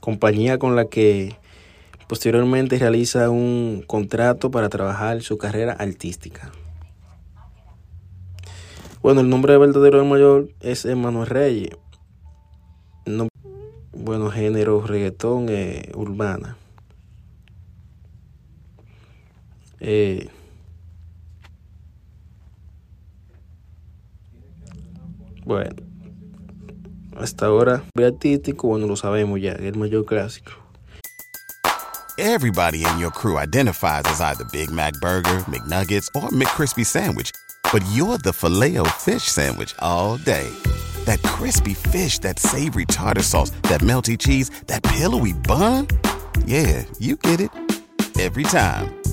Compañía con la que posteriormente realiza un contrato para trabajar su carrera artística. Bueno, el nombre verdadero del mayor es Emmanuel Reyes. No, bueno, género reggaetón eh, urbana. Eh, bueno. Hasta ahora, artístico, bueno, lo sabemos ya, el mayor clásico. Everybody in your crew identifies as either Big Mac Burger, McNuggets, or McCrispy Sandwich. But you're the filet fish Sandwich all day. That crispy fish, that savory tartar sauce, that melty cheese, that pillowy bun. Yeah, you get it. Every time.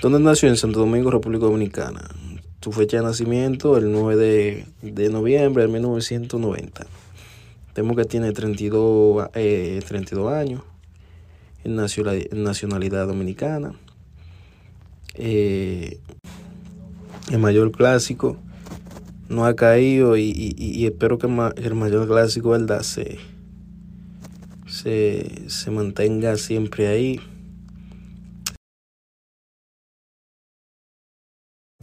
¿Dónde nació? En Santo Domingo, República Dominicana. Su fecha de nacimiento, el 9 de, de noviembre de 1990. Temo que tiene 32, eh, 32 años. En nacionalidad, dominicana. Eh, el mayor clásico no ha caído y, y, y espero que el mayor clásico, ¿verdad? Se, se, se mantenga siempre ahí.